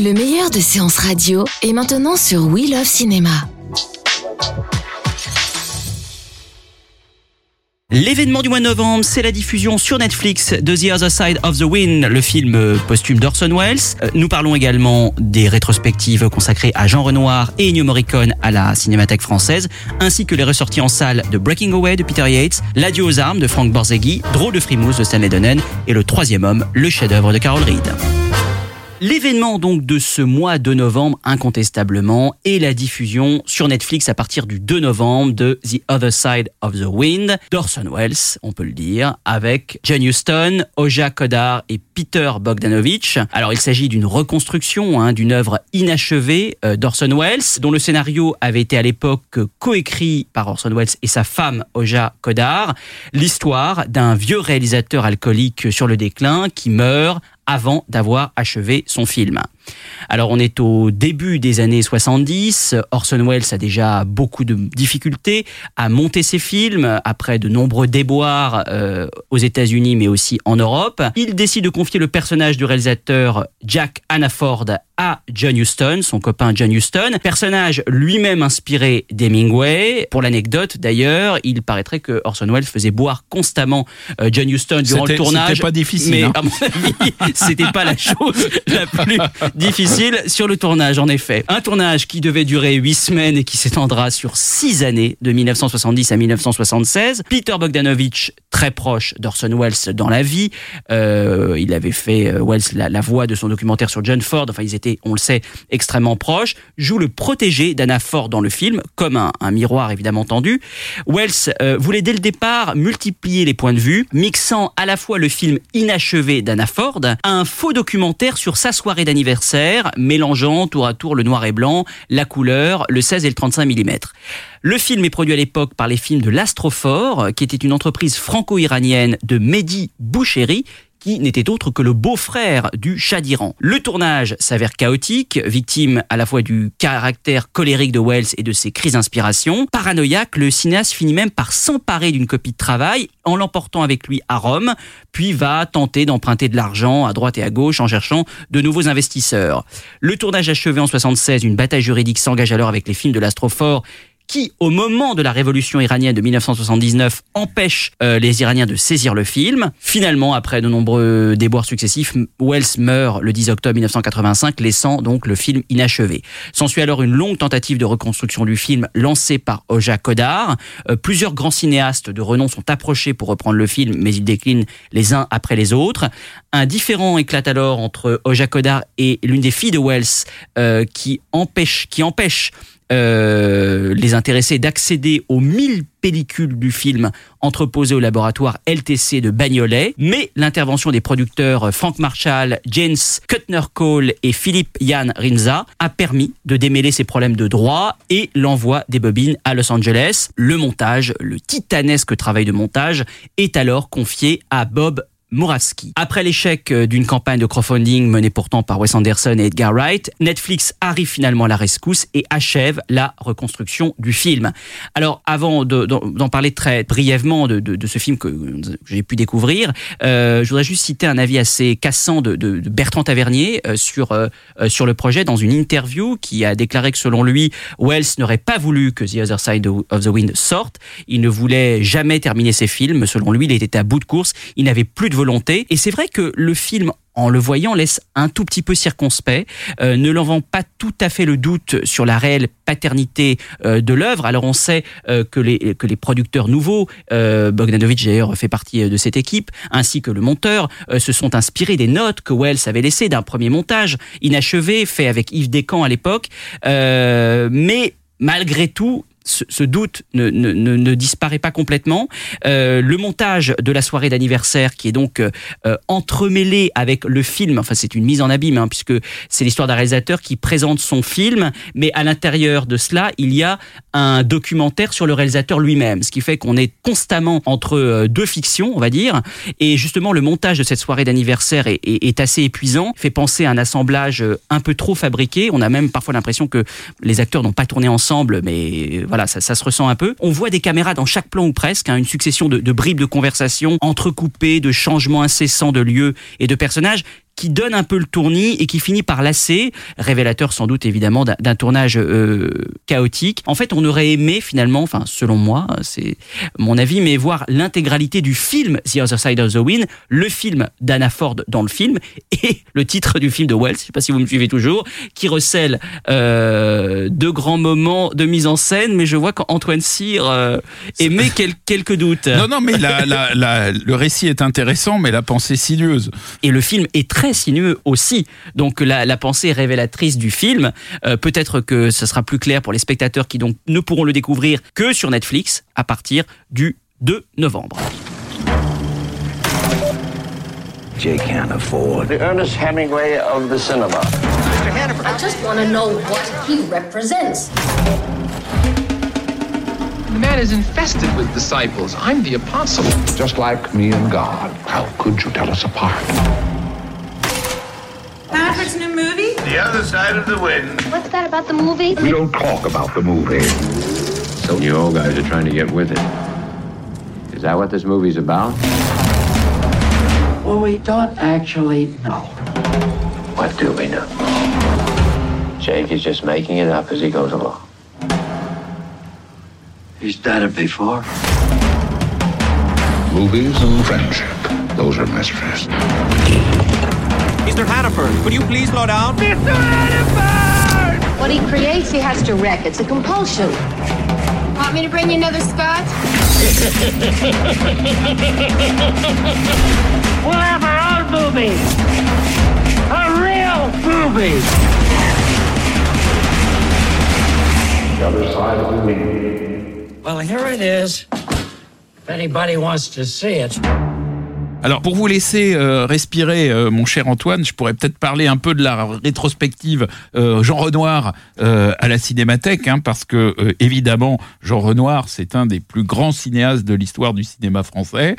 Le meilleur de séances radio est maintenant sur We Love Cinéma. L'événement du mois de novembre, c'est la diffusion sur Netflix de The Other Side of the Wind, le film euh, posthume d'Orson Welles. Euh, Nous parlons également des rétrospectives consacrées à Jean Renoir et Ennio Morricone à la Cinémathèque française, ainsi que les ressorties en salle de Breaking Away de Peter Yates, L'adieu aux armes de Frank Borzaghi, Drôle de frimousse de Stanley Donen et Le troisième homme, le chef-d'œuvre de Carol Reed. L'événement donc de ce mois de novembre, incontestablement, est la diffusion sur Netflix à partir du 2 novembre de The Other Side of the Wind d'Orson Welles, on peut le dire, avec John Huston, Oja Kodar et Peter Bogdanovich. Alors il s'agit d'une reconstruction hein, d'une œuvre inachevée euh, d'Orson Welles, dont le scénario avait été à l'époque coécrit par Orson Welles et sa femme Oja Kodar. L'histoire d'un vieux réalisateur alcoolique sur le déclin qui meurt avant d'avoir achevé son film. Alors on est au début des années 70, Orson Welles a déjà beaucoup de difficultés à monter ses films après de nombreux déboires euh, aux États-Unis mais aussi en Europe. Il décide de confier le personnage du réalisateur Jack Hannaford à John Huston, son copain John Huston, personnage lui-même inspiré d'Hemingway. Pour l'anecdote d'ailleurs, il paraîtrait que Orson Welles faisait boire constamment euh, John Huston durant le tournage. c'était pas difficile, Mais hein. à mon avis, c'était pas la chose la plus difficile sur le tournage, en effet. Un tournage qui devait durer huit semaines et qui s'étendra sur six années, de 1970 à 1976. Peter Bogdanovich, très proche d'Orson Welles dans la vie, euh, il avait fait euh, Welles la, la voix de son documentaire sur John Ford. Enfin, ils étaient, on le sait, extrêmement proches. Joue le protégé d'Anna Ford dans le film, comme un, un miroir évidemment tendu. Wells euh, voulait dès le départ multiplier les points de vue, mixant à la fois le film inachevé d'Anna Ford à un faux documentaire sur sa soirée d'anniversaire, mélangeant tour à tour le noir et blanc, la couleur, le 16 et le 35 mm. Le film est produit à l'époque par les films de l'Astrophore, qui était une entreprise franco-iranienne de Mehdi Boucheri, qui n'était autre que le beau-frère du Shah d'Iran. Le tournage s'avère chaotique, victime à la fois du caractère colérique de Wells et de ses crises d'inspiration. Paranoïaque, le cinéaste finit même par s'emparer d'une copie de travail en l'emportant avec lui à Rome, puis va tenter d'emprunter de l'argent à droite et à gauche en cherchant de nouveaux investisseurs. Le tournage achevé en 76, une bataille juridique s'engage alors avec les films de l'Astrophore qui, au moment de la révolution iranienne de 1979, empêche euh, les Iraniens de saisir le film. Finalement, après de nombreux déboires successifs, Wells meurt le 10 octobre 1985, laissant donc le film inachevé. S'ensuit alors une longue tentative de reconstruction du film lancée par Oja Kodar. Euh, plusieurs grands cinéastes de renom sont approchés pour reprendre le film, mais ils déclinent les uns après les autres. Un différend éclate alors entre Oja Kodar et l'une des filles de Wells euh, qui empêche, qui empêche euh, les intéressés d'accéder aux 1000 pellicules du film entreposées au laboratoire LTC de Bagnolet, mais l'intervention des producteurs Frank Marshall, James Kuttner Cole et Philippe Jan Rinza a permis de démêler ces problèmes de droit et l'envoi des bobines à Los Angeles. Le montage, le titanesque travail de montage, est alors confié à Bob Moravski. Après l'échec euh, d'une campagne de crowdfunding menée pourtant par Wes Anderson et Edgar Wright, Netflix arrive finalement à la rescousse et achève la reconstruction du film. Alors, avant de- d'en parler très brièvement de, ce film que j'ai pu découvrir, euh, je voudrais juste citer un avis assez cassant de, Bertrand Tavernier euh, sur, euh, euh, sur le projet dans une interview qui a déclaré que selon lui, Wells n'aurait pas voulu que The Other Side of the Wind sorte. Il ne voulait jamais terminer ses films. Selon lui, il était à bout de course. Il n'avait plus de Et c'est vrai que le film en le voyant, laisse un tout petit peu circonspect, euh, ne l'en vend pas tout à fait le doute sur la réelle paternité euh, de l'œuvre. Alors on sait euh, que, les, que les producteurs nouveaux, euh, Bogdanovich d'ailleurs fait partie de cette équipe, ainsi que le monteur, se sont inspirés des notes que Wells avait laissées d'un premier montage inachevé, fait avec Yves Descamps à l'époque. Mais malgré tout, ce, doute ne, disparaît pas complètement. Euh, le montage de la soirée d'anniversaire, qui est donc euh, entremêlé avec le film, enfin c'est une mise en abîme, hein, puisque c'est l'histoire d'un réalisateur qui présente son film, mais à l'intérieur de cela, il y a un documentaire sur le réalisateur lui-même, ce qui fait qu'on est constamment entre euh, deux fictions, on va dire, et justement le montage de cette soirée d'anniversaire est, est, est assez épuisant, fait penser à un assemblage euh, un peu trop fabriqué. On a même parfois l'impression que les acteurs n'ont pas tourné ensemble, mais voilà, ça, ça, se ressent un peu. On voit des caméras dans chaque plan ou presque, hein, une succession de, de bribes de conversation entrecoupées, de changements incessants de lieux et de personnages qui donne un peu le tournis et qui finit par lasser, révélateur sans doute évidemment d'un tournage euh, chaotique. En fait, on aurait aimé finalement, enfin selon moi, c'est mon avis, mais voir l'intégralité du film The Other Side of the Wind, le film d'Anna Ford dans le film et le titre du film de Wells, je sais pas si vous me suivez toujours, qui recèle euh, de grands moments de mise en scène, mais je vois qu'Antoine Cyr euh, émet quelques doutes. Non, non, mais la, la, la, le récit est intéressant, mais la pensée sinueuse. Et le film est très sinueux aussi. Donc la, la pensée révélatrice du film, euh, peut-être que ce sera plus clair pour les spectateurs qui donc ne pourront le découvrir que sur Netflix à partir du 2 novembre. Jay can't afford. The Ernest Hemingway of the cinema. I just want to know what he represents. The man is infested with disciples. I'm the apostle. Just like me and God. How could you tell us apart? Patrick's new movie? The Other Side of the Wind. What's that about the movie? We don't talk about the movie. So you old guys are trying to get with it. Is that what this movie's about? Well, we don't actually know. What do we know? Jake is just making it up as he goes along. He's done it before. Movies and friendship. Those are mysteries. Mr. Hannaford, could you please slow down? Mr. Hannaford! What he creates, he has to wreck. It's a compulsion. Want me to bring you another scotch? we'll have our own movie. A real movie. The other side of the ring. Well, here it is. If anybody wants to see it. Alors pour vous laisser euh, respirer, euh, mon cher Antoine, je pourrais peut-être parler un peu de la rétrospective euh, Jean Renoir à la Cinémathèque, hein, parce que évidemment Jean Renoir c'est un des plus grands cinéastes de l'histoire du cinéma français.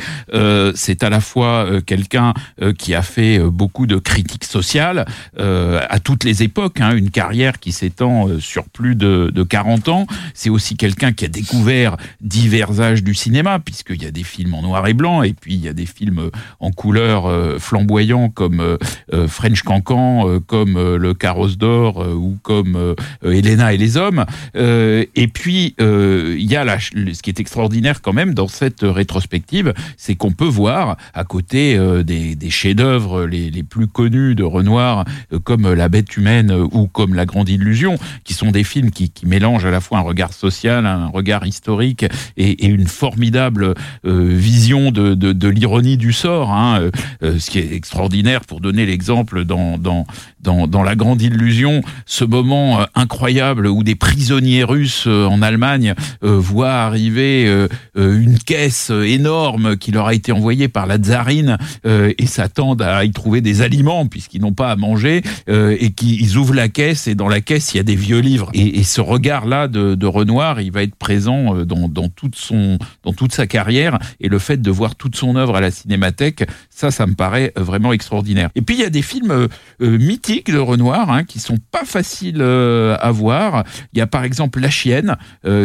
c'est à la fois quelqu'un qui a fait beaucoup de critiques sociales à toutes les époques, hein, une carrière qui s'étend sur plus de, de 40 ans. C'est aussi quelqu'un qui a découvert divers âges du cinéma, puisqu'il y a des films en noir et blanc et puis il y a des films en couleur euh, flamboyant comme euh, euh, French Cancan, comme Le Carrosse d'Or ou comme Elena et les Hommes. et puis, il y a ce qui est extraordinaire quand même dans cette rétrospective, c'est qu'on peut voir à côté des, chefs-d'œuvre les, plus connus de Renoir, comme La Bête humaine ou comme La Grande Illusion, qui sont des films qui, qui mélangent à la fois un regard social, un regard historique et, une formidable vision de, de l'ironie du sort, hein, euh, euh, ce qui est extraordinaire pour donner l'exemple dans, dans, dans, dans, La Grande Illusion, ce moment euh, incroyable où des prisonniers russes en Allemagne voient arriver une caisse énorme qui leur a été envoyée par la tsarine et s'attendent à y trouver des aliments puisqu'ils n'ont pas à manger et qu'ils ouvrent la caisse et dans la caisse il y a des vieux livres et, et ce regard là de, de, Renoir il va être présent dans, dans toute son dans toute sa carrière et le fait de voir toute son œuvre à la cinémathèque ça, ça me paraît euh, vraiment extraordinaire. Et puis il y a des films euh, euh, de Renoir hein, qui sont pas faciles à voir. Il y a par exemple La Chienne,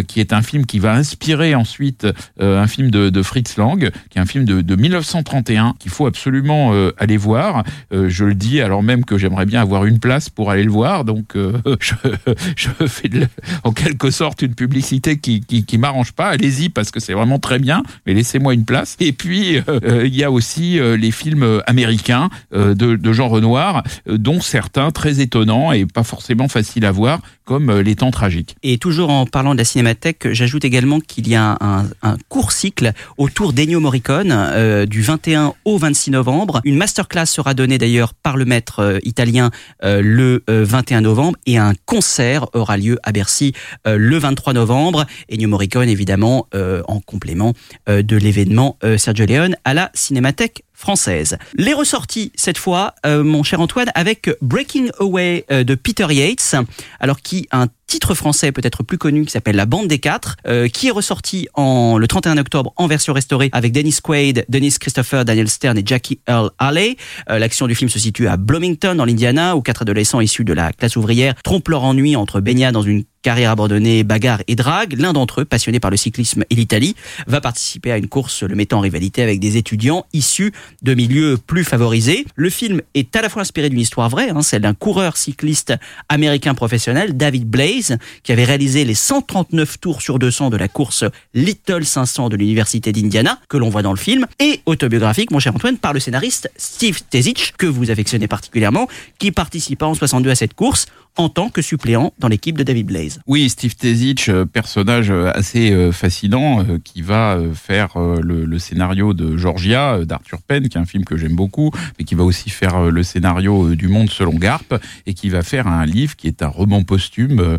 qui est un film qui va inspirer ensuite un film de, Fritz Lang, qui est un film de, 1931 qu'il faut absolument aller voir. je le dis alors même que j'aimerais bien avoir une place pour aller le voir, donc je, fais en quelque sorte une publicité qui qui, m'arrange pas. Allez-y parce que c'est vraiment très bien, mais laissez-moi une place. Et puis il y a aussi euh, les films américains euh, de, de, Jean Renoir, euh, dont certains très étonnants et pas forcément faciles à voir, comme euh, Les Temps Tragiques. Et toujours en parlant de la cinémathèque, j'ajoute également qu'il y a un, court cycle autour d'Ennio Morricone euh, du 21 au 26 novembre. Une masterclass sera donnée d'ailleurs par le maître euh, italien le 21 novembre et un concert aura lieu à Bercy le 23 novembre. Ennio Morricone évidemment en complément de l'événement Sergio Leone à la cinémathèque Les ressorties cette fois, euh, mon cher Antoine, avec Breaking Away euh, de Peter Yates, alors qui un titre français peut-être plus connu qui s'appelle La Bande des Quatre, euh, qui est ressorti en, le 31 octobre en version restaurée avec Dennis Quaid, Dennis Christopher, Daniel Stern et Jackie Earl Haley. L'action du film se situe à Bloomington, dans l'Indiana, où quatre adolescents issus de la classe ouvrière trompent leur ennui entre baignade dans une carrière abandonnée, bagarre et drague. L'un d'entre eux, passionné par le cyclisme et l'Italie, va participer à une course le mettant en rivalité avec des étudiants issus de milieux plus favorisés. Le film est à la fois inspiré d'une histoire vraie, hein, celle d'un coureur cycliste américain professionnel, David Blaze, qui avait réalisé les 139 tours sur 200 de la course Little 500 de l'Université d'Indiana, que l'on voit dans le film, et autobiographique, mon cher Antoine, par le scénariste Steve Tezich, que vous affectionnez particulièrement, qui participa en 62 à cette course en tant que suppléant dans l'équipe de David Blaze. Oui, Steve Tezich, euh, personnage euh, assez euh, fascinant, qui va faire le, scénario de Georgia d'Arthur Penn, qui est un film que j'aime beaucoup, mais qui va aussi faire le scénario du Monde selon Garp, et qui va faire un livre qui est un roman posthume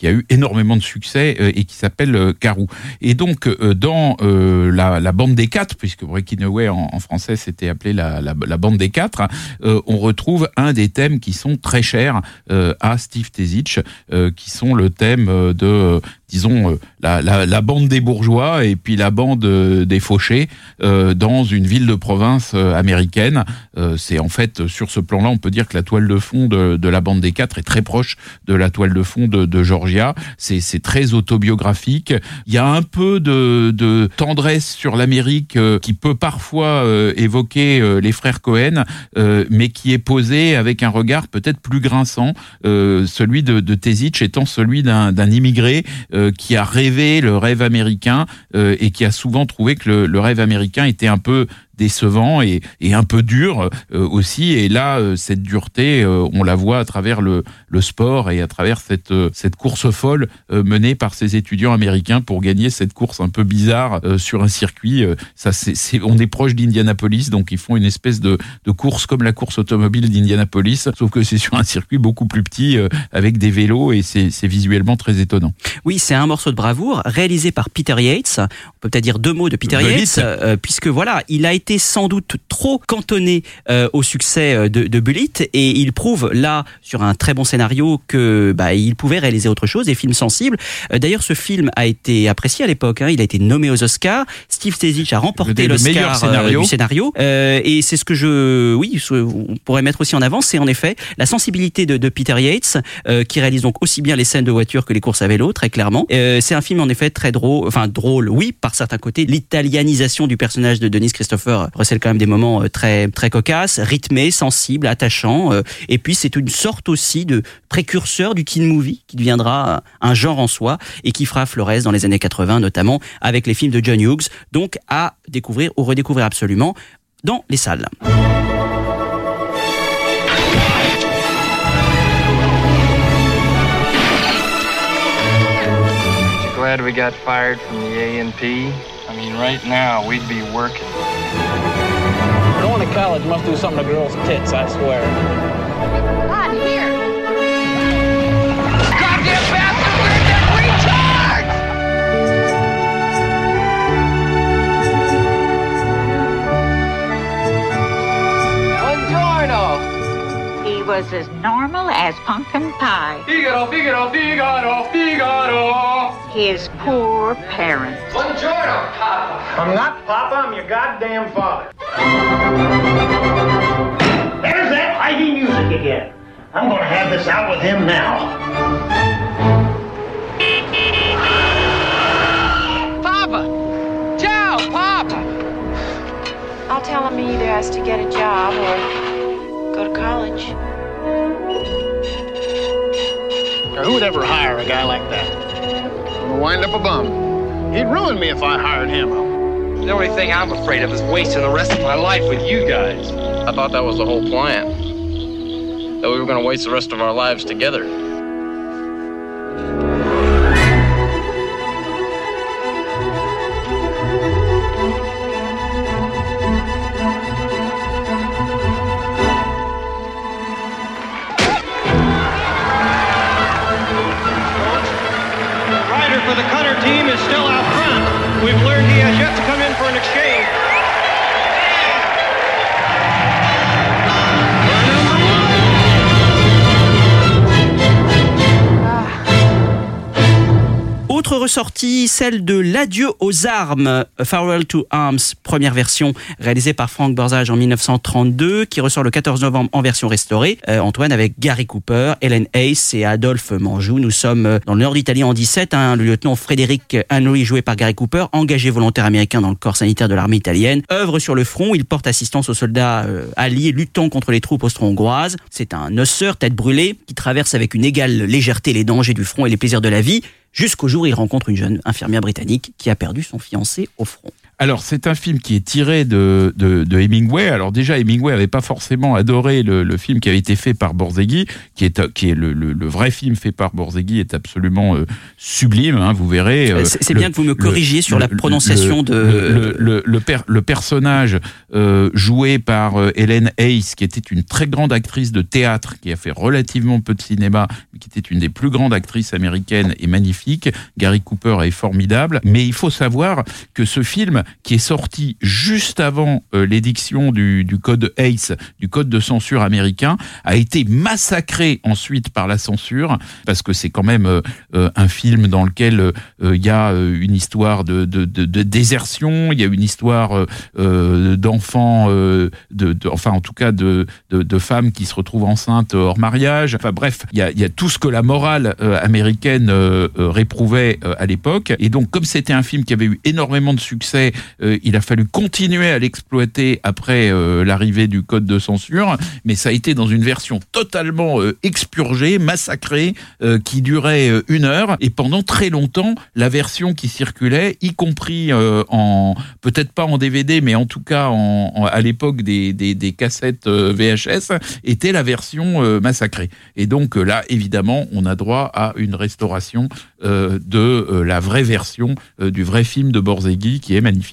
qui a eu énormément de succès et qui s'appelle Carou. Et donc dans la, bande des quatre, puisque Breaking Away en, français c'était appelé la, bande des quatre, on retrouve un des thèmes qui sont très chers à Steve Tezich, euh, qui sont le thème euh, de disons, euh, la, la, la, bande des bourgeois et puis la bande euh, des fauchés euh, dans une ville de province américaine. c'est en fait, sur ce plan-là, on peut dire que la toile de fond de, de, la bande des quatre est très proche de la toile de fond de, de C'est très autobiographique. Il y a un peu de, de tendresse sur l'Amérique qui peut parfois évoquer les frères Cohen, mais qui est posé avec un regard peut-être plus grinçant, celui de, de étant celui d'un immigré euh, qui a rêvé le rêve américain euh, et qui a souvent trouvé que le, le rêve américain était un peu décevant et, et un peu dur euh, aussi. Et là, euh, cette dureté, euh, on la voit à travers le, le sport et à travers cette, cette course folle menée par ces étudiants américains pour gagner cette course un peu bizarre sur un circuit. ça, c'est, on est proche d'Indianapolis, donc ils font une espèce de, de course comme la course automobile d'Indianapolis, sauf que c'est sur un circuit beaucoup plus petit avec des vélos et c'est, c'est visuellement très étonnant. Oui, c'est un morceau de bravoure réalisé par Peter Yates. On peut peut-être dire deux mots de Peter Yates, puisque voilà, il a été sans doute trop cantonné euh, au succès euh, de, de Bullitt et il prouve là sur un très bon scénario que bah, il pouvait réaliser autre chose et film sensible. Euh, d'ailleurs, ce film a été apprécié à l'époque. Hein, il a été nommé aux Oscars. Steve Tezich a remporté l'Oscar scénario. du scénario et c'est ce que je, oui, on pourrait mettre aussi en avant, c'est en effet la sensibilité de, de Peter Yates qui réalise donc aussi bien les scènes de voiture que les courses à vélo, très clairement. c'est un film en effet très drôle, enfin drôle, oui, par certains côtés, l'italianisation du personnage de Denis Christopher recèle quand même des moments euh, très très cocasses, rythmés, sensibles, attachants. Euh, et puis c'est une sorte aussi de précurseur du teen movie qui deviendra un genre en soi et qui fera Flores dans les années 80 notamment avec les films de John Hughes. Donc à découvrir ou redécouvrir absolument dans les salles. glad we got fired from the? I mean, right now, we'd be working. Going to college must do something to girls' tits, I swear. Was as normal as pumpkin pie. Figaro, Figaro, Figaro, Figaro. His poor parents. Buongiorno, Papa. I'm not Papa, I'm your goddamn father. There's that Ivy music again. I'm gonna have this out with him now. Papa! Ciao, Papa! I'll tell him he either has to get a job or go to college. Now, who would ever hire a guy like that? I'm Gonna wind up a bum. He'd ruin me if I hired him. The only thing I'm afraid of is wasting the rest of my life with you guys. I thought that was the whole plan. that we were going to waste the rest of our lives together. Has yet to come in for an exchange. Autre ressortie, celle de L'adieu aux armes, Farewell to Arms, première version réalisée par Frank Borzage en 1932, qui ressort le 14 novembre en version restaurée. Euh, Antoine avec Gary Cooper, Helen Hayes et Adolphe Manjou. Nous sommes euh, dans le nord d'Italie en 17. Hein, le lieutenant Frédéric Henry, joué par Gary Cooper, engagé volontaire américain dans le corps sanitaire de l'armée italienne, œuvre sur le front. Il porte assistance aux soldats euh, alliés luttant contre les troupes austro-hongroises. C'est un osseur, tête brûlée, qui traverse avec une égale légèreté les dangers du front et les plaisirs de la vie jusqu'au jour où il rencontre une jeune infirmière britannique qui a perdu son fiancé au front. Alors, c'est un film qui est tiré de, de, de Hemingway. Alors déjà, Hemingway avait pas forcément adoré le, le, film qui avait été fait par Borzegui, qui est, qui est le, le, le vrai film fait par Borzegui, est absolument euh, sublime. Hein, vous verrez. Euh, c'est bien que vous me corrigiez sur la prononciation de le le, per, le personnage euh, joué par euh, Helen Hayes, qui était une très grande actrice de théâtre, qui a fait relativement peu de cinéma, mais qui était une des plus grandes actrices américaines et magnifique. Gary Cooper est formidable, mais il faut savoir que ce film qui est sorti juste avant euh, l'édiction du, du, code ACE, du code de censure américain, a été massacré ensuite par la censure, parce que c'est quand même euh, euh, un film dans lequel il y a une histoire de, de, de, de désertion, il y a une histoire d'enfants, de, enfin en tout cas de, de, femmes qui se retrouvent enceintes hors mariage. Enfin bref, il y a, y a tout ce que la morale américaine réprouvait à l'époque. Et donc comme c'était un film qui avait eu énormément de succès, euh, il a fallu continuer à l'exploiter après euh, l'arrivée du code de censure, mais ça a été dans une version totalement euh, expurgée, massacrée, qui durait une heure. Et pendant très longtemps, la version qui circulait, y compris en peut-être pas en DVD, mais en tout cas en, en, à l'époque des, des, des, cassettes VHS, était la version massacrée. Et donc là, évidemment, on a droit à une restauration de la vraie version du vrai film de Borzegui, qui est magnifique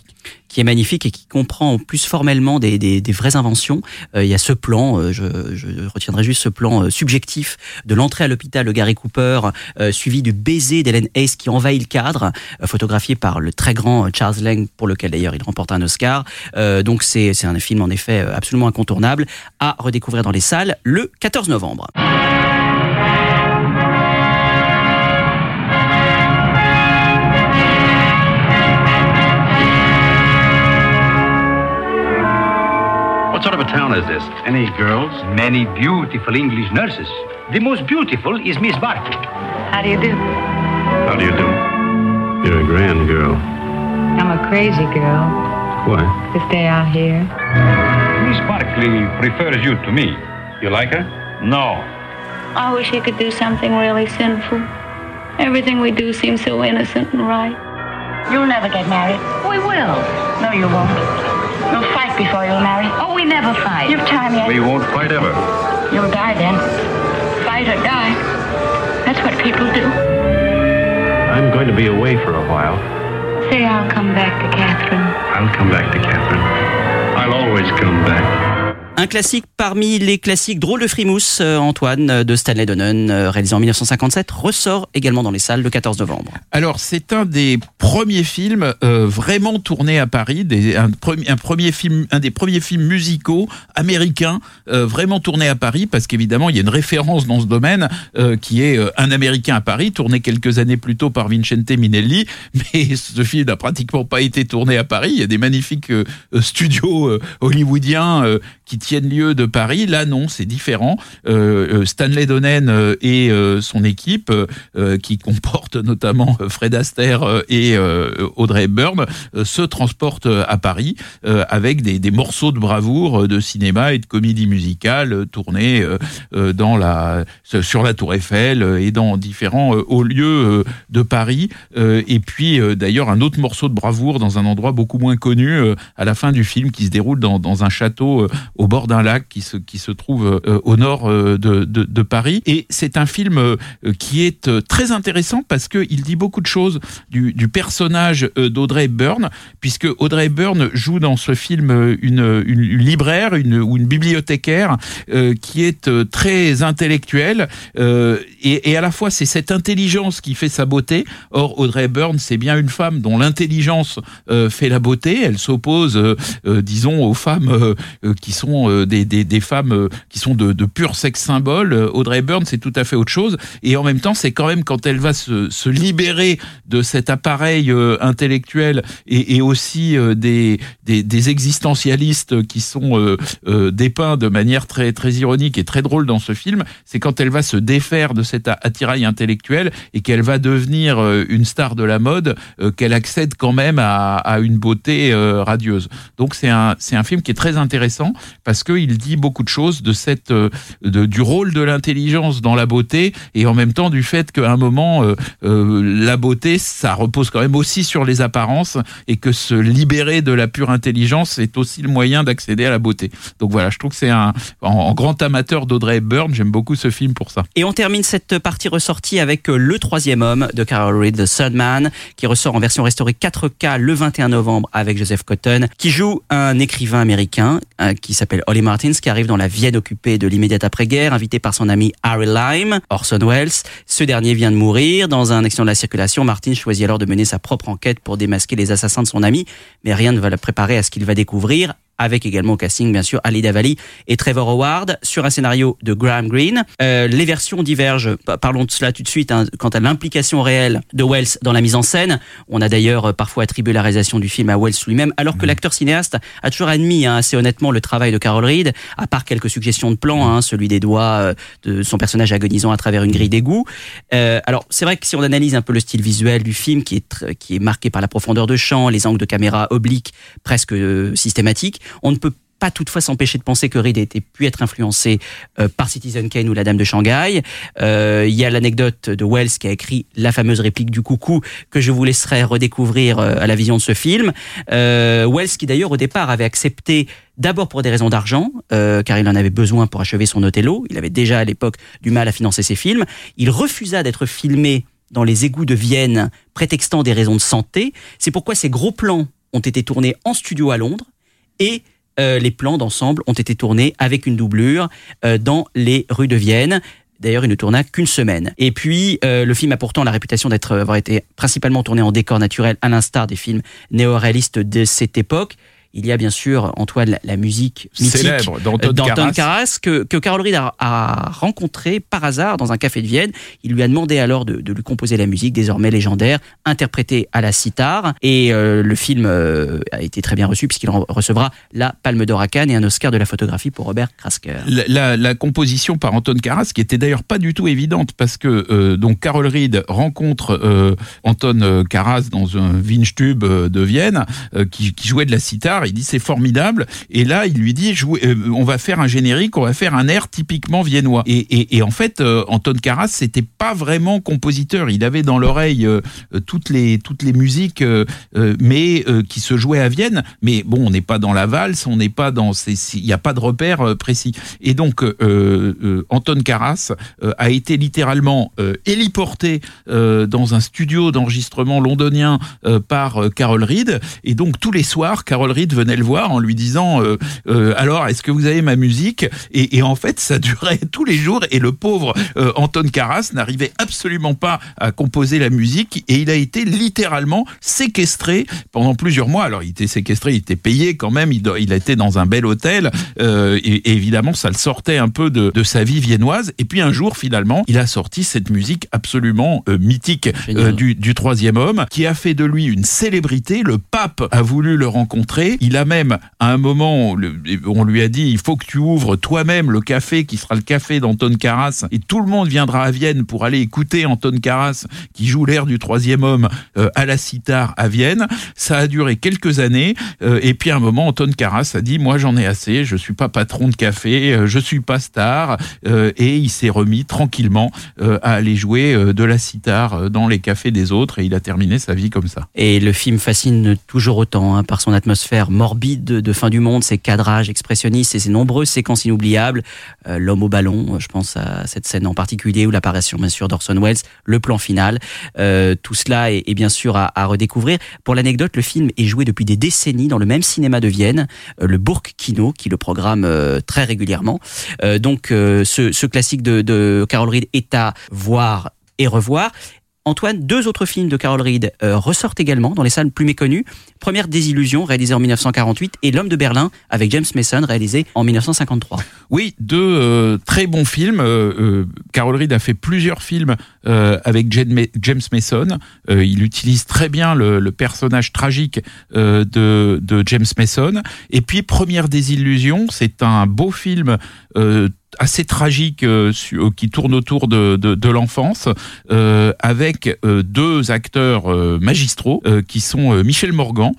qui est magnifique et qui comprend en plus formellement des, vraies inventions. Euh, il y a ce plan, euh, je, retiendrai juste ce plan euh, subjectif de l'entrée à l'hôpital de Gary Cooper, suivi du baiser d'Helen Hayes qui envahit le cadre, photographié par le très grand Charles Lang, pour lequel d'ailleurs il remporte un Oscar. donc c'est un film en effet absolument incontournable à redécouvrir dans les salles le 14 novembre. This? Any girls? Many beautiful English nurses. The most beautiful is Miss Barkley. How do you do? How do you do? You're a grand girl. I'm a crazy girl. Why? To stay out here. Miss Barkley prefers you to me. You like her? No. I wish he could do something really sinful. Everything we do seems so innocent and right. You'll never get married. We will. No, you won't. You'll fight before you'll marry. Oh, we never fight. You've time yet. We won't fight ever. You'll die then. Fight or die. That's what people do. I'm going to be away for a while. Say I'll come back to Catherine. I'll come back to Catherine. I'll always come back. Un classique parmi les classiques Drôle de frimousse, euh, Antoine, de Stanley Donen, euh, réalisé en 1957, ressort également dans les salles le 14 novembre. Alors, c'est un des premiers films euh, vraiment tournés à Paris, un, premier film, un des premiers films musicaux américains euh, vraiment tournés à Paris, parce qu'évidemment, il y a une référence dans ce domaine euh, qui est Un Américain à Paris, tourné quelques années plus tôt par Vincente Minelli, mais ce film n'a pratiquement pas été tourné à Paris. Il y a des magnifiques studios hollywoodiens qui tiennent lieu de Paris. Là, non, c'est différent. Euh, Stanley Donen euh, et euh, son équipe, euh, qui comporte notamment Fred Astaire et Audrey Hepburn, se transportent à Paris avec des, des, morceaux de bravoure de cinéma et de comédie musicale tournés dans la, sur la Tour Eiffel et dans différents hauts lieux de Paris. et puis, d'ailleurs, un autre morceau de bravoure dans un endroit beaucoup moins connu à la fin du film qui se déroule dans, dans un château au bord d'un lac qui se, qui se trouve au nord de, de, de Paris. Et c'est un film qui est très intéressant parce qu'il dit beaucoup de choses du, personnage d'Audrey Hepburn, puisque Audrey Hepburn joue dans ce film une, une, libraire une, ou une bibliothécaire qui est très intellectuelle et, et, à la fois c'est cette intelligence qui fait sa beauté. Or Audrey Hepburn c'est bien une femme dont l'intelligence fait la beauté. Elle s'oppose, disons, aux femmes qui sont des, des, femmes qui sont de, de pur sexe symbole. Audrey Hepburn c'est tout à fait autre chose. Et en même temps c'est quand même quand elle va se, libérer de cet appareil intellectuel et, aussi des, des, existentialistes qui sont dépeints de manière très très ironique et très drôle dans ce film, c'est quand elle va se défaire de cet attirail intellectuel et qu'elle va devenir une star de la mode, qu'elle accède quand même à, à une beauté radieuse. Donc c'est un un film qui est très intéressant parce qu'il dit beaucoup de choses de cette de, du rôle de l'intelligence dans la beauté et en même temps du fait qu'à un moment la beauté ça repose quand même aussi sur les apparences et que se libérer de la pure intelligence est aussi le moyen d'accéder à la beauté. Donc voilà, je trouve que c'est un en, grand amateur d'Audrey Hepburn, j'aime beaucoup ce film pour ça. Et on termine cette partie ressortie avec Le troisième homme de Carol Reed, The Sandman, qui ressort en version restaurée 4K le 21 novembre avec Joseph Cotton, qui joue un écrivain américain euh, qui s'appelle Holly Martins, qui arrive dans la Vienne occupée de l'immédiate après-guerre, invité par son ami Harry Lime, Orson Welles. Ce dernier vient de mourir dans un accident de la circulation. Martins choisit alors de mener sa propre enquête pour démasquer les assassins de son ami, mais rien ne va le préparer à ce qu'il va découvrir avec également au casting bien sûr Ali Davali et Trevor Howard sur un scénario de Graham Greene. Euh, les versions divergent, parlons de cela tout de suite, hein, quant à l'implication réelle de Wells dans la mise en scène. On a d'ailleurs euh, parfois attribué la réalisation du film à Wells lui-même, alors que mmh. l'acteur cinéaste a toujours admis hein, assez honnêtement le travail de Carol Reed, à part quelques suggestions de plans, hein, celui des doigts euh, de son personnage agonisant à travers une grille d'égout. Euh, alors c'est vrai que si on analyse un peu le style visuel du film, qui est, qui est marqué par la profondeur de champ, les angles de caméra obliques presque euh, systématiques, on ne peut pas toutefois s'empêcher de penser que Reed ait pu être influencé euh, par Citizen Kane ou La Dame de Shanghai. Euh, il y a l'anecdote de Wells qui a écrit la fameuse réplique du coucou que je vous laisserai redécouvrir euh, à la vision de ce film. Wells qui d'ailleurs au départ avait accepté d'abord pour des raisons d'argent, car il en avait besoin pour achever son Othello. Il avait déjà à l'époque du mal à financer ses films. Il refusa d'être filmé dans les égouts de Vienne, prétextant des raisons de santé. C'est pourquoi ces gros plans ont été tournés en studio à Londres et euh, les plans d'ensemble ont été tournés avec une doublure euh, dans les rues de Vienne. D'ailleurs, il ne tourna qu'une semaine. Et puis, euh, le film a pourtant la réputation d'être été principalement tourné en décor naturel, à l'instar des films néo-réalistes de cette époque. Il y a bien sûr, Antoine, la, musique mythique Célèbre d'Anton Carras, que, que Carol Reed a, rencontré par hasard dans un café de Vienne. Il lui a demandé alors de, lui composer la musique, désormais légendaire, interprétée à la sitar. Et euh, le film euh, a été très bien reçu puisqu'il recevra la Palme d'Or à Cannes et un Oscar de la photographie pour Robert Krasker. La, composition par Anton Karas, qui était d'ailleurs pas du tout évidente parce que euh, donc Carol Reed rencontre Anton Karas dans un Winstube de Vienne qui, qui jouait de la sitar il dit c'est formidable. Et là, il lui dit euh, on va faire un générique, on va faire un air typiquement viennois. Et, en fait, euh, Anton Karas, c'était pas vraiment compositeur. Il avait dans l'oreille euh, toutes les toutes les musiques, mais qui se jouaient à Vienne. Mais bon, on n'est pas dans la valse, on n'est pas dans il n'y a pas de repère précis. Et donc, Anton Karas a été littéralement héliporté dans un studio d'enregistrement londonien par Carol Reed. Et donc tous les soirs, Carol Reed venait le voir en lui disant euh, euh, alors est-ce que vous avez ma musique? Et, en fait ça durait tous les jours et le pauvre euh, Anton Karas n'arrivait absolument pas à composer la musique et il a été littéralement séquestré pendant plusieurs mois. Alors il était séquestré, il était payé quand même, il, il a été dans un bel hôtel et, évidemment ça le sortait un peu de, sa vie viennoise. Et puis un jour finalement il a sorti cette musique absolument mythique du, du troisième homme qui a fait de lui une célébrité. Le pape a voulu le rencontrer. Il a même, à un moment, on lui a dit, il faut que tu ouvres toi-même le café qui sera le café d'Anton Karas et tout le monde viendra à Vienne pour aller écouter Anton Karas qui joue l'air du troisième homme euh, à la sitar à Vienne. Ça a duré quelques années euh, et puis à un moment, Anton Karas a dit, moi j'en ai assez, je suis pas patron de café, euh, je suis pas star et il s'est remis tranquillement à aller jouer de la sitar dans les cafés des autres et il a terminé sa vie comme ça. Et le film fascine toujours autant hein, par son atmosphère morbide de, fin du monde, ses cadrages expressionnistes et ses nombreuses séquences inoubliables. Euh, L'homme au ballon, je pense à cette scène en particulier ou l'apparition bien sûr d'Orson Welles, le plan final. Euh, tout cela est, bien sûr à, redécouvrir. Pour l'anecdote, le film est joué depuis des décennies dans le même cinéma de Vienne, euh, le Burg Kino, qui le programme euh, très régulièrement. Euh, donc ce, ce, classique de, de Carol Reed est à voir et revoir. Antoine, deux autres films de Carol Reed euh, ressortent également dans les salles plus méconnues. Première Désillusion, réalisé en 1948, et L'homme de Berlin, avec James Mason, réalisé en 1953. Oui, deux euh, très bons films. Euh, Carol Reed a fait plusieurs films avec James Mason. il utilise très bien le, personnage tragique de, James Mason. Et puis, Première Désillusion, c'est un beau film assez tragique euh, qui tourne autour de, l'enfance, euh, avec euh, deux acteurs magistraux qui sont Michel Morgan,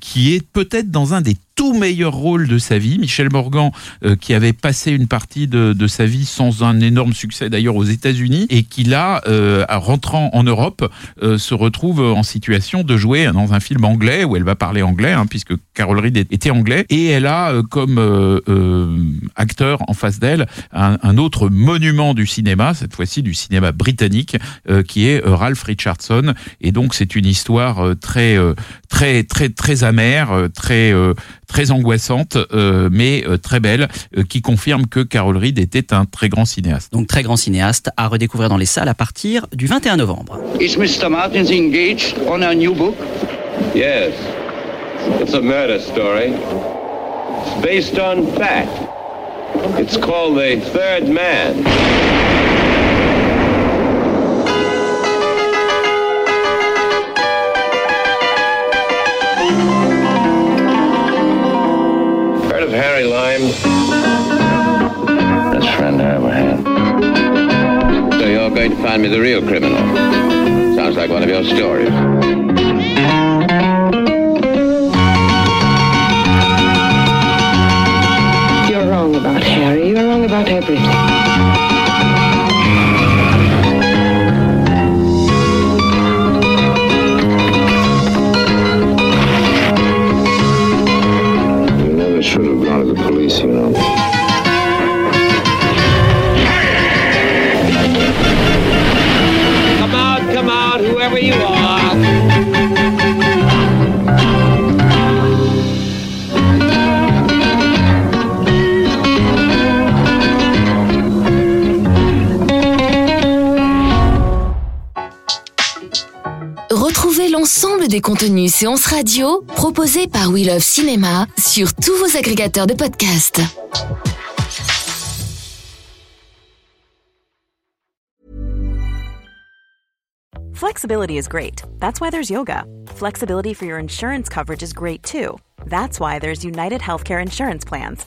qui est peut-être dans un des tout meilleur rôle de sa vie. Michel Morgan, euh, qui avait passé une partie de, de, sa vie sans un énorme succès d'ailleurs aux États-Unis, et qui là, euh, rentrant en Europe, euh, se retrouve en situation de jouer dans un film anglais où elle va parler anglais, hein, puisque Carol Reed était anglais, et elle a euh, comme euh, acteur en face d'elle un, un, autre monument du cinéma, cette fois-ci du cinéma britannique, qui est Ralph Richardson. Et donc c'est une histoire très très très très amère, très très angoissante, euh, mais euh, très belle, euh, qui confirme que Carol Reed était un très grand cinéaste. Donc très grand cinéaste à redécouvrir dans les salles à partir du 21 novembre. Is Mr. Martins engaged on a new book? Yes. It's a murder story. It's based on fact. It's called The Third Man. Find me the real criminal. Sounds like one of your stories. Des contenus séances radio proposés par We Love Cinéma sur tous vos agrégateurs de podcasts. Flexibility is great. That's why there's yoga. Flexibility for your insurance coverage is great too. That's why there's United Healthcare Insurance Plans.